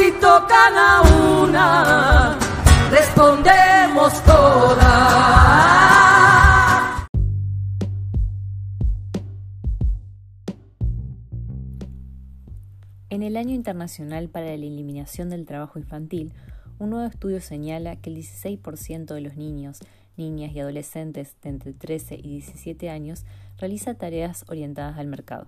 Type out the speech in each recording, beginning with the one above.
Si tocan a una, respondemos todas. En el Año Internacional para la Eliminación del Trabajo Infantil, un nuevo estudio señala que el 16% de los niños, niñas y adolescentes de entre 13 y 17 años realiza tareas orientadas al mercado.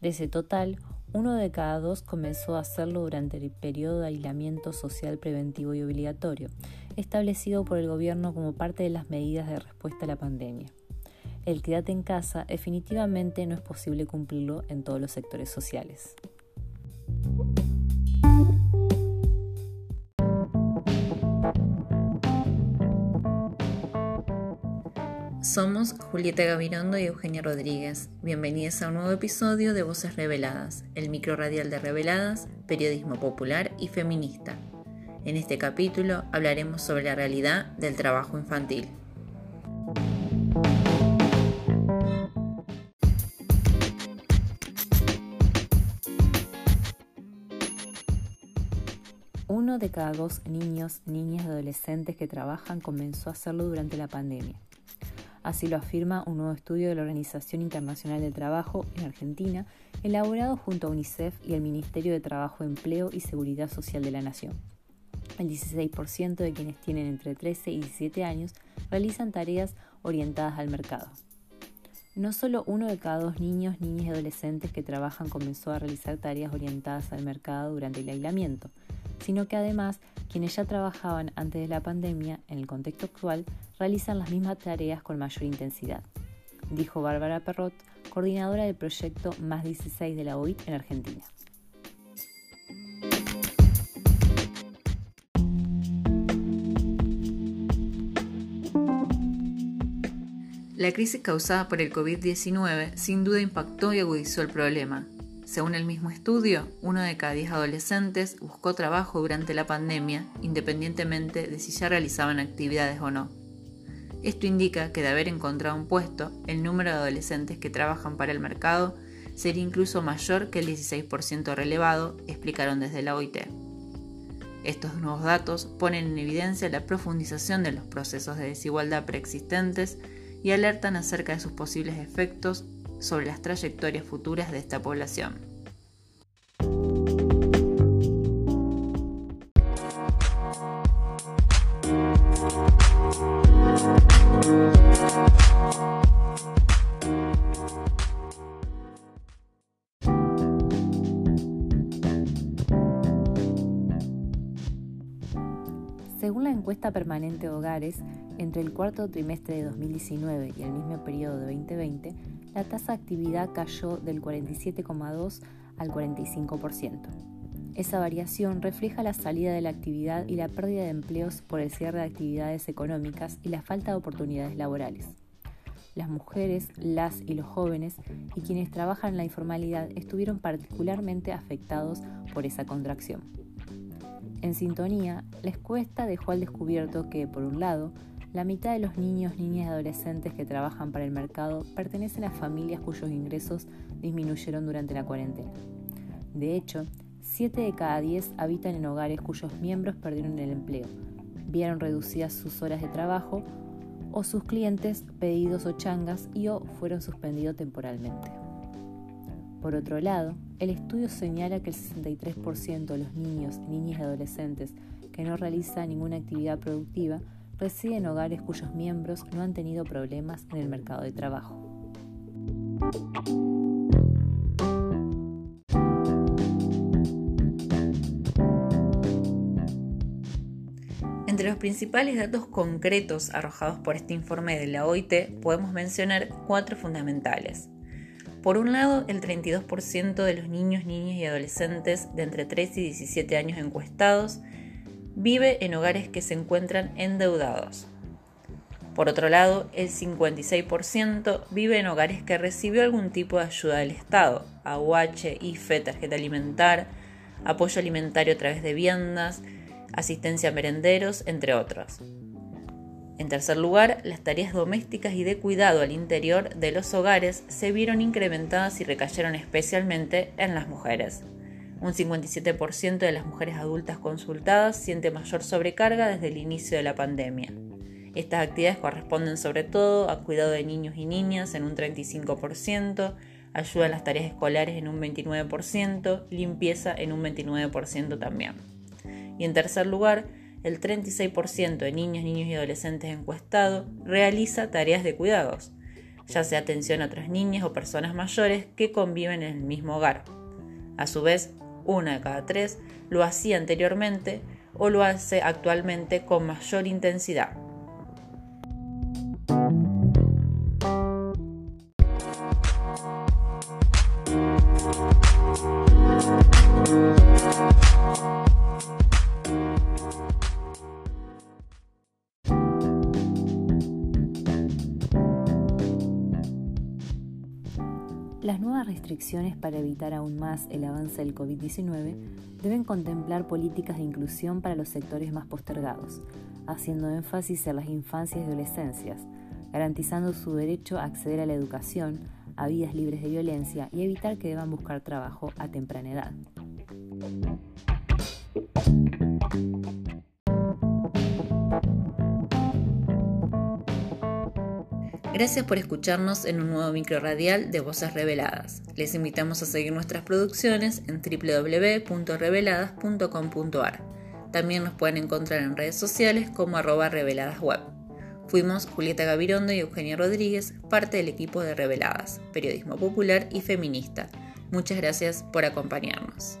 De ese total, uno de cada dos comenzó a hacerlo durante el periodo de aislamiento social preventivo y obligatorio, establecido por el gobierno como parte de las medidas de respuesta a la pandemia. El quédate en casa definitivamente no es posible cumplirlo en todos los sectores sociales. Somos Julieta Gavirondo y Eugenia Rodríguez. Bienvenidos a un nuevo episodio de Voces Reveladas, el micro radial de Reveladas, periodismo popular y feminista. En este capítulo hablaremos sobre la realidad del trabajo infantil. Uno de cada dos niños, niñas y adolescentes que trabajan comenzó a hacerlo durante la pandemia. Así lo afirma un nuevo estudio de la Organización Internacional del Trabajo en Argentina, elaborado junto a UNICEF y el Ministerio de Trabajo, Empleo y Seguridad Social de la Nación. El 16% de quienes tienen entre 13 y 17 años realizan tareas orientadas al mercado. No solo uno de cada dos niños, niñas y adolescentes que trabajan comenzó a realizar tareas orientadas al mercado durante el aislamiento, sino que además quienes ya trabajaban antes de la pandemia, en el contexto actual, realizan las mismas tareas con mayor intensidad, dijo Bárbara Perrot, coordinadora del proyecto Más 16 de la OIT en Argentina. La crisis causada por el COVID-19 sin duda impactó y agudizó el problema, según el mismo estudio, uno de cada diez adolescentes buscó trabajo durante la pandemia, independientemente de si ya realizaban actividades o no. Esto indica que de haber encontrado un puesto, el número de adolescentes que trabajan para el mercado sería incluso mayor que el 16% relevado, explicaron desde la OIT. Estos nuevos datos ponen en evidencia la profundización de los procesos de desigualdad preexistentes y alertan acerca de sus posibles efectos sobre las trayectorias futuras de esta población. Según la encuesta permanente de hogares, entre el cuarto trimestre de 2019 y el mismo periodo de 2020, la tasa de actividad cayó del 47,2 al 45%. Esa variación refleja la salida de la actividad y la pérdida de empleos por el cierre de actividades económicas y la falta de oportunidades laborales. Las mujeres, las y los jóvenes y quienes trabajan en la informalidad estuvieron particularmente afectados por esa contracción. En sintonía, la encuesta dejó al descubierto que, por un lado, la mitad de los niños, niñas y adolescentes que trabajan para el mercado pertenecen a familias cuyos ingresos disminuyeron durante la cuarentena. De hecho, 7 de cada 10 habitan en hogares cuyos miembros perdieron el empleo, vieron reducidas sus horas de trabajo o sus clientes pedidos o changas y o fueron suspendidos temporalmente. Por otro lado, el estudio señala que el 63% de los niños, niñas y adolescentes que no realizan ninguna actividad productiva reside en hogares cuyos miembros no han tenido problemas en el mercado de trabajo. Entre los principales datos concretos arrojados por este informe de la OIT podemos mencionar cuatro fundamentales. Por un lado, el 32% de los niños, niñas y adolescentes de entre 3 y 17 años encuestados vive en hogares que se encuentran endeudados. Por otro lado, el 56% vive en hogares que recibió algún tipo de ayuda del Estado, AUH, IFE, tarjeta alimentar, apoyo alimentario a través de viandas, asistencia a merenderos, entre otros. En tercer lugar, las tareas domésticas y de cuidado al interior de los hogares se vieron incrementadas y recayeron especialmente en las mujeres. Un 57% de las mujeres adultas consultadas siente mayor sobrecarga desde el inicio de la pandemia. Estas actividades corresponden sobre todo a cuidado de niños y niñas en un 35%, ayuda en las tareas escolares en un 29%, limpieza en un 29% también. Y en tercer lugar, el 36% de niños, niños y adolescentes encuestados realiza tareas de cuidados, ya sea atención a otras niñas o personas mayores que conviven en el mismo hogar. A su vez, una de cada tres lo hacía anteriormente o lo hace actualmente con mayor intensidad. Nuevas restricciones para evitar aún más el avance del COVID-19 deben contemplar políticas de inclusión para los sectores más postergados, haciendo énfasis en las infancias y adolescencias, garantizando su derecho a acceder a la educación, a vidas libres de violencia y evitar que deban buscar trabajo a temprana edad. Gracias por escucharnos en un nuevo micro radial de Voces Reveladas. Les invitamos a seguir nuestras producciones en www.reveladas.com.ar. También nos pueden encontrar en redes sociales como arroba reveladasweb. Fuimos Julieta Gavirondo y Eugenia Rodríguez, parte del equipo de Reveladas, periodismo popular y feminista. Muchas gracias por acompañarnos.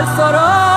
السراب